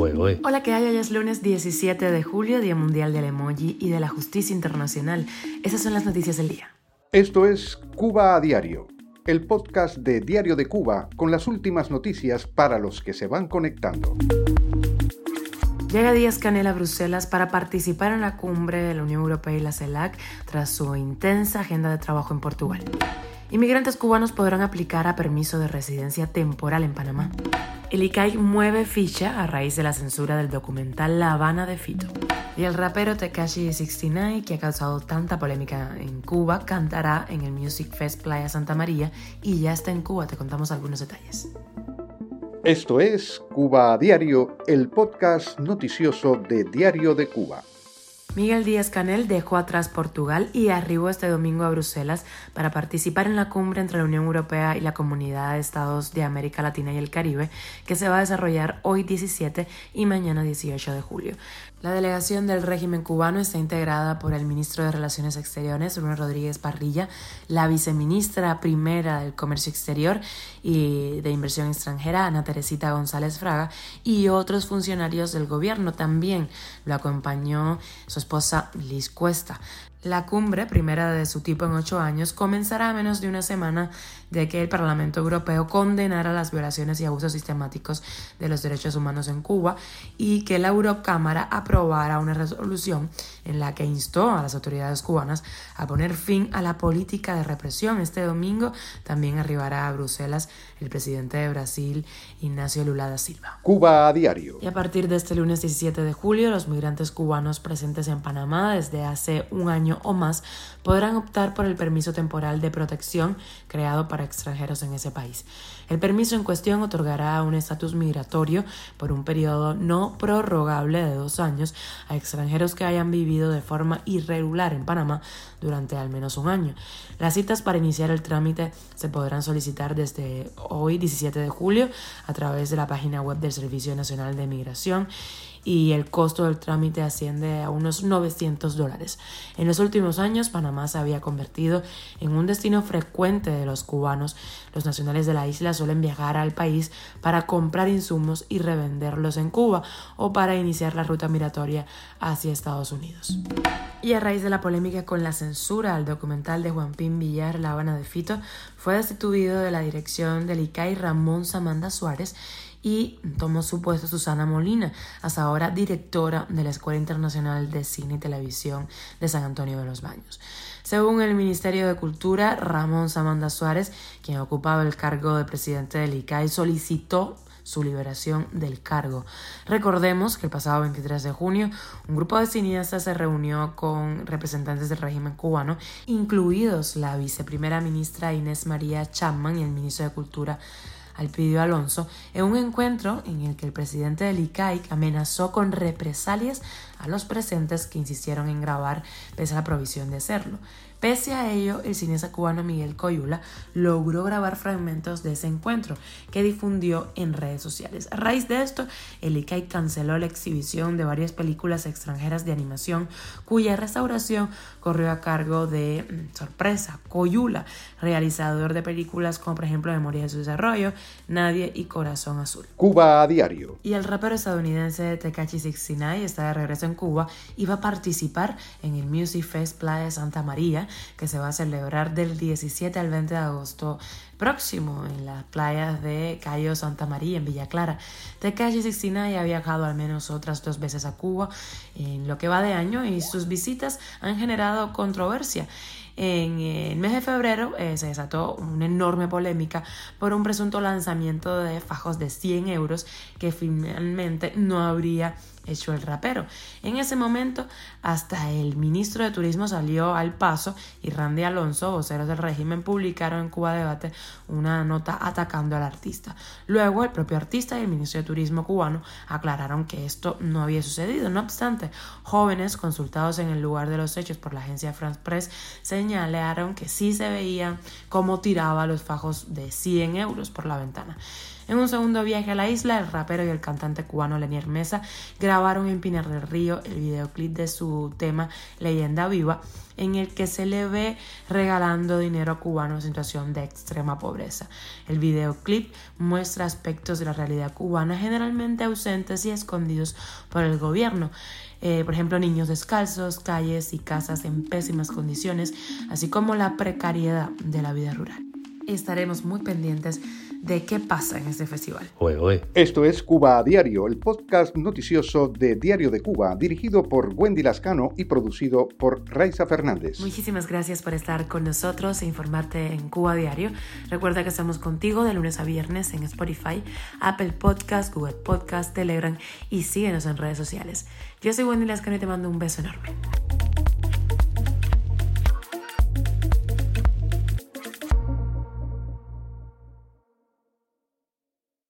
fuego, ¿eh? Hola, ¿qué hay? Hoy es lunes 17 de julio, Día Mundial del Emoji y de la Justicia Internacional. Esas son las noticias del día. Esto es Cuba a Diario, el podcast de Diario de Cuba con las últimas noticias para los que se van conectando. Llega Díaz Canel a Bruselas para participar en la cumbre de la Unión Europea y la CELAC tras su intensa agenda de trabajo en Portugal. Inmigrantes cubanos podrán aplicar a permiso de residencia temporal en Panamá. El ICAI mueve ficha a raíz de la censura del documental La Habana de Fito. Y el rapero Tekashi 69, que ha causado tanta polémica en Cuba, cantará en el Music Fest Playa Santa María y ya está en Cuba. Te contamos algunos detalles. Esto es Cuba a Diario, el podcast noticioso de Diario de Cuba. Miguel Díaz Canel dejó atrás Portugal y arribó este domingo a Bruselas para participar en la cumbre entre la Unión Europea y la Comunidad de Estados de América Latina y el Caribe, que se va a desarrollar hoy 17 y mañana 18 de julio. La delegación del régimen cubano está integrada por el ministro de Relaciones Exteriores, Bruno Rodríguez Parrilla, la viceministra primera del Comercio Exterior y de Inversión Extranjera, Ana Teresita González Fraga, y otros funcionarios del gobierno. También lo acompañó esposa Liz Cuesta. La cumbre, primera de su tipo en ocho años, comenzará a menos de una semana de que el Parlamento Europeo condenara las violaciones y abusos sistemáticos de los derechos humanos en Cuba y que la Eurocámara aprobara una resolución en la que instó a las autoridades cubanas a poner fin a la política de represión. Este domingo también arribará a Bruselas el presidente de Brasil, Ignacio Lula da Silva. Cuba a diario. Y a partir de este lunes 17 de julio, los migrantes cubanos presentes en Panamá desde hace un año o más podrán optar por el permiso temporal de protección creado para extranjeros en ese país. El permiso en cuestión otorgará un estatus migratorio por un periodo no prorrogable de dos años a extranjeros que hayan vivido de forma irregular en Panamá durante al menos un año. Las citas para iniciar el trámite se podrán solicitar desde hoy, 17 de julio, a través de la página web del Servicio Nacional de Migración y el costo del trámite asciende a unos 900 dólares. En los últimos años, Panamá se había convertido en un destino frecuente de los cubanos. Los nacionales de la isla suelen viajar al país para comprar insumos y revenderlos en Cuba o para iniciar la ruta migratoria hacia Estados Unidos. Y a raíz de la polémica con la censura al documental de Juan Pín Villar, La Habana de Fito, fue destituido de la dirección del ICAI Ramón Samanda Suárez y tomó su puesto Susana Molina, hasta ahora directora de la Escuela Internacional de Cine y Televisión de San Antonio de los Baños. Según el Ministerio de Cultura, Ramón Samanda Suárez, quien ocupaba el cargo de presidente del ICAI, solicitó su liberación del cargo. Recordemos que el pasado 23 de junio un grupo de cineastas se reunió con representantes del régimen cubano, incluidos la viceprimera ministra Inés María Chapman y el ministro de Cultura Alpidio Alonso en un encuentro en el que el presidente del ICAIC amenazó con represalias a los presentes que insistieron en grabar pese a la provisión de hacerlo. Pese a ello, el cineasta cubano Miguel Coyula logró grabar fragmentos de ese encuentro que difundió en redes sociales. A raíz de esto, el ICAI canceló la exhibición de varias películas extranjeras de animación cuya restauración corrió a cargo de, mm, sorpresa, Coyula, realizador de películas como por ejemplo Memoria de su desarrollo, Nadie y Corazón Azul. Cuba a diario. Y el rapero estadounidense Tekashi 69 está de regreso en Cuba y va a participar en el Music Fest Playa Santa María que se va a celebrar del 17 al 20 de agosto próximo en las playas de Cayo Santa María en Villa Clara. Tekashi 69 ha viajado al menos otras dos veces a Cuba en lo que va de año y sus visitas han generado controversia. En el mes de febrero eh, se desató una enorme polémica por un presunto lanzamiento de fajos de 100 euros que finalmente no habría hecho el rapero. En ese momento, hasta el ministro de Turismo salió al paso y Randy Alonso, voceros del régimen, publicaron en Cuba Debate una nota atacando al artista. Luego, el propio artista y el ministro de Turismo cubano aclararon que esto no había sucedido. No obstante, jóvenes consultados en el lugar de los hechos por la agencia France Press señalaron que sí se veían cómo tiraba los fajos de 100 euros por la ventana. En un segundo viaje a la isla, el rapero y el cantante cubano Lenier Mesa grabaron en Pinar del Río el videoclip de su tema Leyenda Viva, en el que se le ve regalando dinero a cubanos en situación de extrema pobreza. El videoclip muestra aspectos de la realidad cubana generalmente ausentes y escondidos por el gobierno. Eh, por ejemplo, niños descalzos, calles y casas en pésimas condiciones, así como la precariedad de la vida rural. Estaremos muy pendientes de qué pasa en este festival. Esto es Cuba a Diario, el podcast noticioso de Diario de Cuba, dirigido por Wendy Lascano y producido por Raiza Fernández. Muchísimas gracias por estar con nosotros e informarte en Cuba a Diario. Recuerda que estamos contigo de lunes a viernes en Spotify, Apple Podcast, Google Podcast, Telegram y síguenos en redes sociales. Yo soy Wendy Lascano y te mando un beso enorme.